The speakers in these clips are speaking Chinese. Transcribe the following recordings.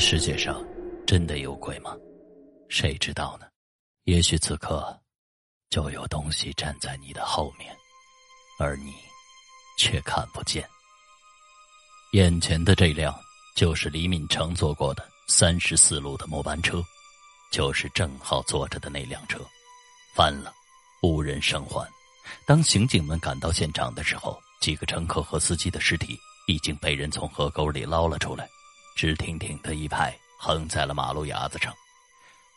世界上真的有鬼吗？谁知道呢？也许此刻就有东西站在你的后面，而你却看不见。眼前的这辆就是李敏乘坐过的三十四路的末班车，就是郑浩坐着的那辆车，翻了，无人生还。当刑警们赶到现场的时候，几个乘客和司机的尸体已经被人从河沟里捞了出来。直挺挺的一排横在了马路牙子上，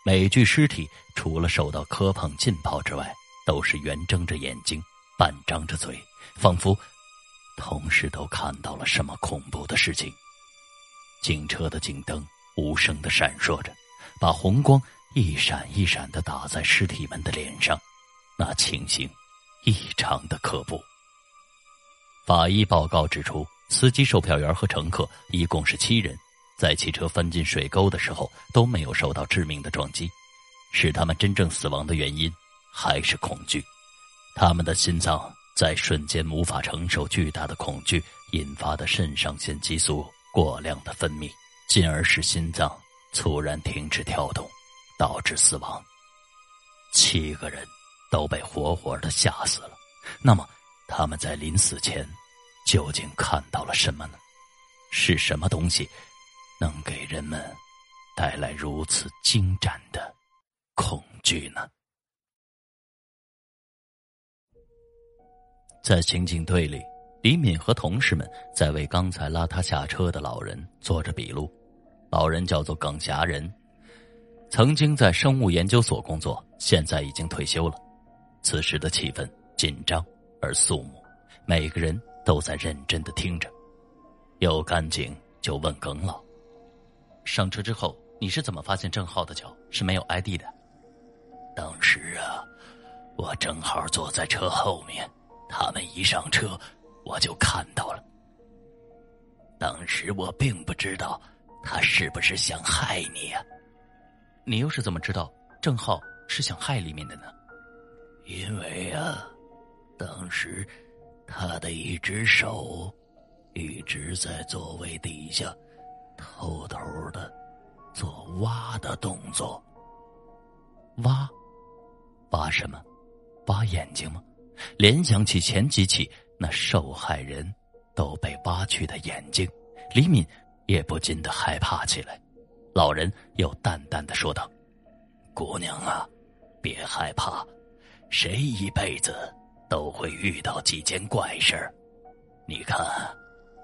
每具尸体除了受到磕碰浸泡之外，都是圆睁着眼睛，半张着嘴，仿佛同时都看到了什么恐怖的事情。警车的警灯无声的闪烁着，把红光一闪一闪的打在尸体们的脸上，那情形异常的可怖。法医报告指出，司机、售票员和乘客一共是七人。在汽车翻进水沟的时候都没有受到致命的撞击，使他们真正死亡的原因还是恐惧。他们的心脏在瞬间无法承受巨大的恐惧引发的肾上腺激素过量的分泌，进而使心脏猝然停止跳动，导致死亡。七个人都被活活的吓死了。那么他们在临死前究竟看到了什么呢？是什么东西？能给人们带来如此精湛的恐惧呢？在刑警队里，李敏和同事们在为刚才拉他下车的老人做着笔录。老人叫做耿霞仁，曾经在生物研究所工作，现在已经退休了。此时的气氛紧张而肃穆，每个人都在认真的听着。有干警就问耿老。上车之后，你是怎么发现郑浩的脚是没有 ID 的？当时啊，我正好坐在车后面，他们一上车，我就看到了。当时我并不知道他是不是想害你啊。你又是怎么知道郑浩是想害里面的呢？因为啊，当时他的一只手一直在座位底下。偷偷的做挖的动作，挖，挖什么？挖眼睛吗？联想起前几起那受害人都被挖去的眼睛，李敏也不禁的害怕起来。老人又淡淡的说道：“姑娘啊，别害怕，谁一辈子都会遇到几件怪事儿。你看，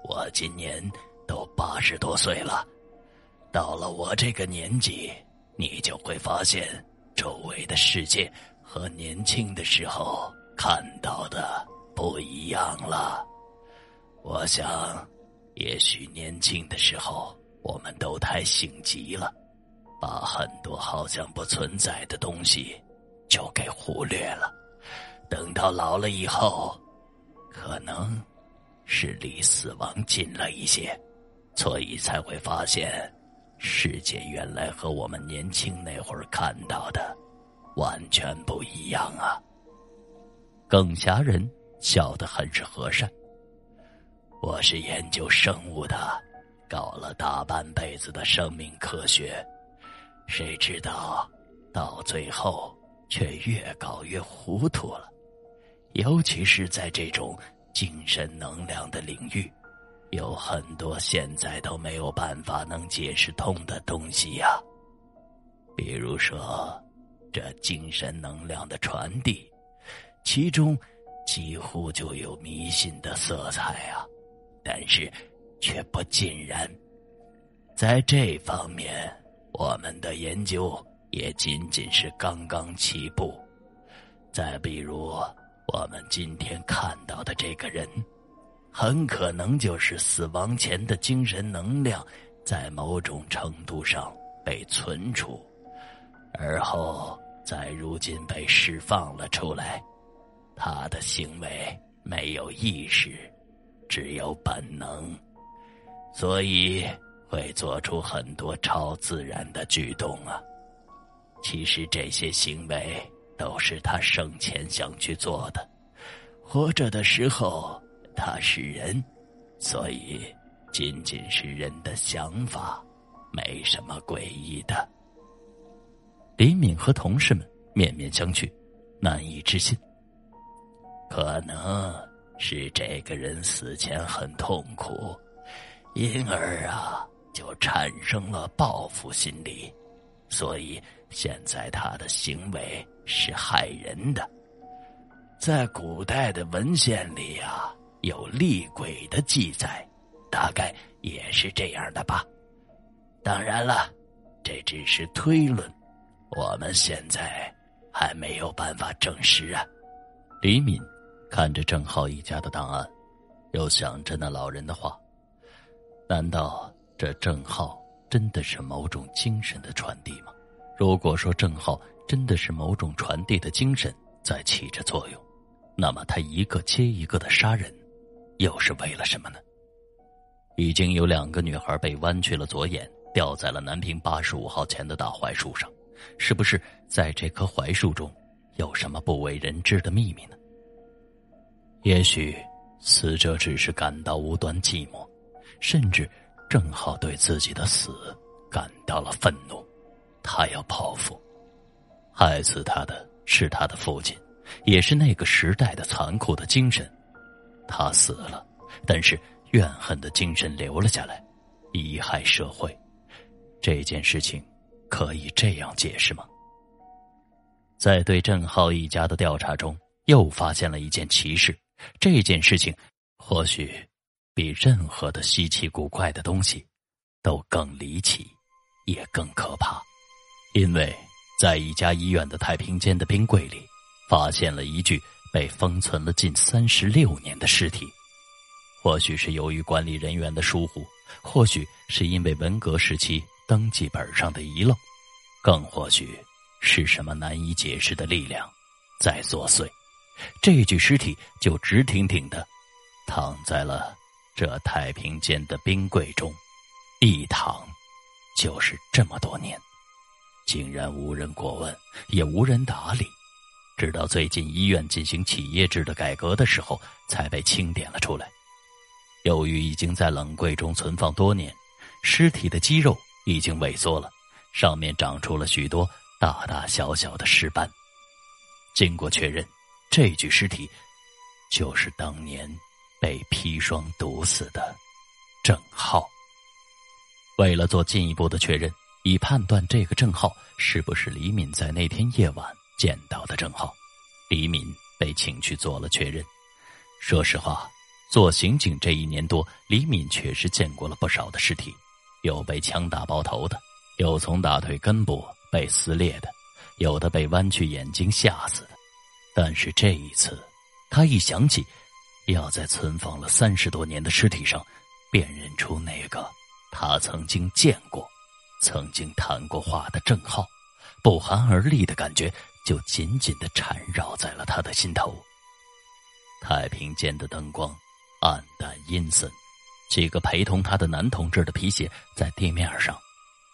我今年……”都八十多岁了，到了我这个年纪，你就会发现周围的世界和年轻的时候看到的不一样了。我想，也许年轻的时候我们都太性急了，把很多好像不存在的东西就给忽略了。等到老了以后，可能是离死亡近了一些。所以才会发现，世界原来和我们年轻那会儿看到的完全不一样啊！耿侠人笑得很是和善。我是研究生物的，搞了大半辈子的生命科学，谁知道到最后却越搞越糊涂了，尤其是在这种精神能量的领域。有很多现在都没有办法能解释通的东西呀，比如说这精神能量的传递，其中几乎就有迷信的色彩啊，但是却不尽然。在这方面，我们的研究也仅仅是刚刚起步。再比如，我们今天看到的这个人。很可能就是死亡前的精神能量，在某种程度上被存储，而后在如今被释放了出来。他的行为没有意识，只有本能，所以会做出很多超自然的举动啊。其实这些行为都是他生前想去做的，活着的时候。他是人，所以仅仅是人的想法，没什么诡异的。李敏和同事们面面相觑，难以置信。可能是这个人死前很痛苦，因而啊，就产生了报复心理，所以现在他的行为是害人的。在古代的文献里啊，有厉鬼的记载，大概也是这样的吧。当然了，这只是推论，我们现在还没有办法证实啊。李敏看着郑浩一家的档案，又想着那老人的话，难道这郑浩真的是某种精神的传递吗？如果说郑浩真的是某种传递的精神在起着作用。那么他一个接一个的杀人，又是为了什么呢？已经有两个女孩被弯曲了左眼，吊在了南平八十五号前的大槐树上，是不是在这棵槐树中有什么不为人知的秘密呢？也许死者只是感到无端寂寞，甚至正好对自己的死感到了愤怒，他要报复，害死他的是他的父亲。也是那个时代的残酷的精神，他死了，但是怨恨的精神留了下来，贻害社会。这件事情可以这样解释吗？在对郑浩一家的调查中，又发现了一件奇事。这件事情或许比任何的稀奇古怪的东西都更离奇，也更可怕，因为在一家医院的太平间的冰柜里。发现了一具被封存了近三十六年的尸体，或许是由于管理人员的疏忽，或许是因为文革时期登记本上的遗漏，更或许是什么难以解释的力量在作祟。这具尸体就直挺挺的躺在了这太平间的冰柜中，一躺就是这么多年，竟然无人过问，也无人打理。直到最近医院进行企业制的改革的时候，才被清点了出来。由于已经在冷柜中存放多年，尸体的肌肉已经萎缩了，上面长出了许多大大小小的尸斑。经过确认，这具尸体就是当年被砒霜毒死的郑浩。为了做进一步的确认，以判断这个郑浩是不是李敏在那天夜晚。见到的郑浩，李敏被请去做了确认。说实话，做刑警这一年多，李敏确实见过了不少的尸体，有被枪打爆头的，有从大腿根部被撕裂的，有的被弯曲眼睛吓死的。但是这一次，他一想起要在存放了三十多年的尸体上辨认出那个他曾经见过、曾经谈过话的郑浩，不寒而栗的感觉。就紧紧的缠绕在了他的心头。太平间的灯光暗淡阴森，几个陪同他的男同志的皮鞋在地面上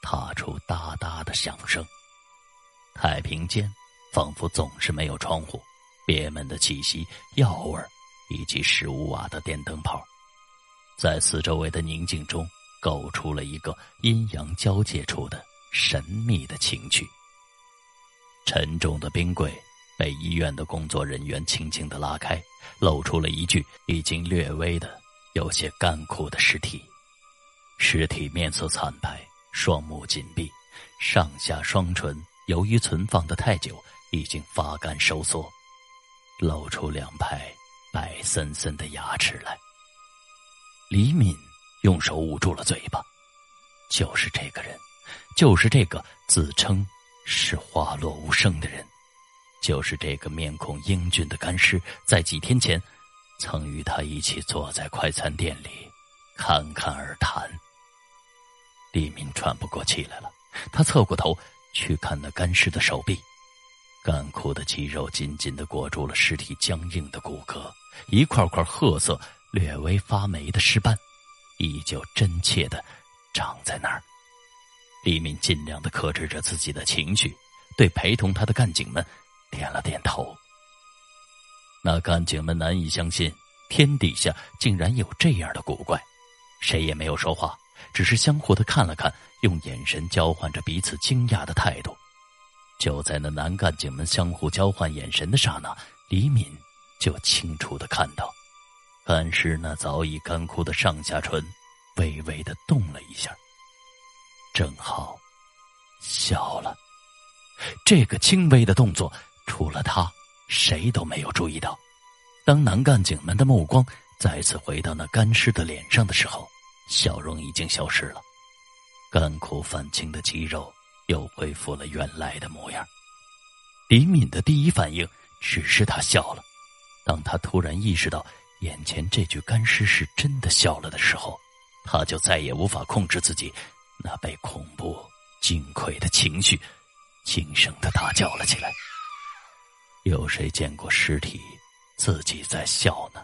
踏出哒哒的响声。太平间仿佛总是没有窗户，憋闷的气息、药味以及十五瓦的电灯泡，在四周围的宁静中构出了一个阴阳交界处的神秘的情趣。沉重的冰柜被医院的工作人员轻轻的拉开，露出了一具已经略微的有些干枯的尸体。尸体面色惨白，双目紧闭，上下双唇由于存放的太久，已经发干收缩，露出两排白森森的牙齿来。李敏用手捂住了嘴巴，就是这个人，就是这个自称。是花落无声的人，就是这个面孔英俊的干尸，在几天前，曾与他一起坐在快餐店里，侃侃而谈。李明喘不过气来了，他侧过头去看那干尸的手臂，干枯的肌肉紧紧的裹住了尸体僵硬的骨骼，一块块褐色、略微发霉的尸斑，依旧真切的长在那儿。李敏尽量的克制着自己的情绪，对陪同他的干警们点了点头。那干警们难以相信，天底下竟然有这样的古怪，谁也没有说话，只是相互的看了看，用眼神交换着彼此惊讶的态度。就在那男干警们相互交换眼神的刹那，李敏就清楚的看到，干尸那早已干枯的上下唇微微的动了一下。正好笑了，这个轻微的动作，除了他，谁都没有注意到。当男干警们的目光再次回到那干尸的脸上的时候，笑容已经消失了，干枯泛青的肌肉又恢复了原来的模样。李敏的第一反应只是他笑了，当他突然意识到眼前这具干尸是真的笑了的时候，他就再也无法控制自己那被恐怖惊溃的情绪，轻声的大叫了起来。有谁见过尸体自己在笑呢？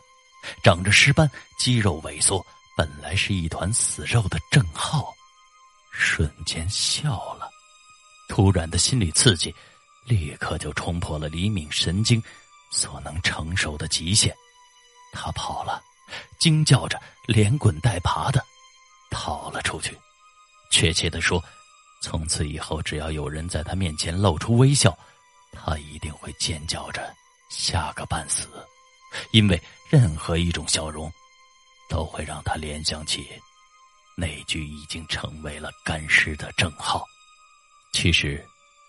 长着尸斑，肌肉萎缩。本来是一团死肉的郑浩，瞬间笑了。突然的心理刺激，立刻就冲破了李敏神经所能承受的极限。他跑了，惊叫着，连滚带爬的逃了出去。确切的说，从此以后，只要有人在他面前露出微笑，他一定会尖叫着吓个半死，因为任何一种笑容。都会让他联想起那具已经成为了干尸的郑浩。其实，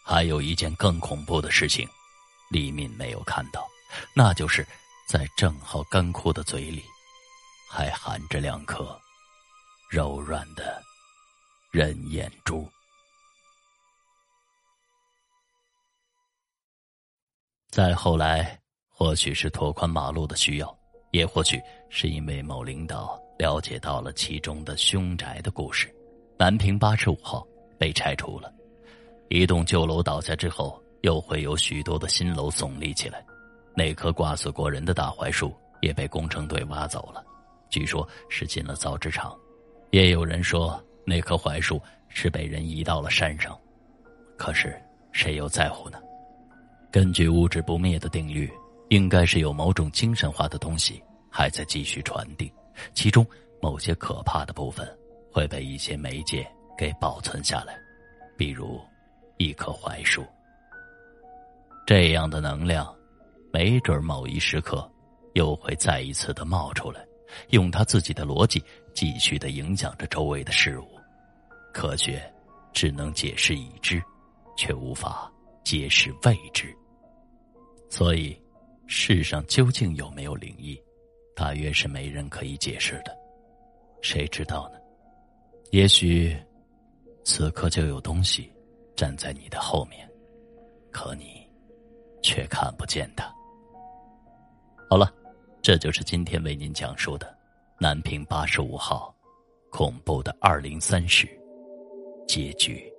还有一件更恐怖的事情，李敏没有看到，那就是在郑浩干枯的嘴里，还含着两颗柔软的人眼珠。再后来，或许是拓宽马路的需要。也或许是因为某领导了解到了其中的凶宅的故事，南平八十五号被拆除了。一栋旧楼倒下之后，又会有许多的新楼耸立起来。那棵挂死过人的大槐树也被工程队挖走了，据说是进了造纸厂。也有人说那棵槐树是被人移到了山上，可是谁又在乎呢？根据物质不灭的定律。应该是有某种精神化的东西还在继续传递，其中某些可怕的部分会被一些媒介给保存下来，比如一棵槐树。这样的能量，没准某一时刻又会再一次的冒出来，用他自己的逻辑继续的影响着周围的事物。科学只能解释已知，却无法解释未知，所以。世上究竟有没有灵异，大约是没人可以解释的，谁知道呢？也许，此刻就有东西站在你的后面，可你却看不见它。好了，这就是今天为您讲述的南平八十五号恐怖的二零三室结局。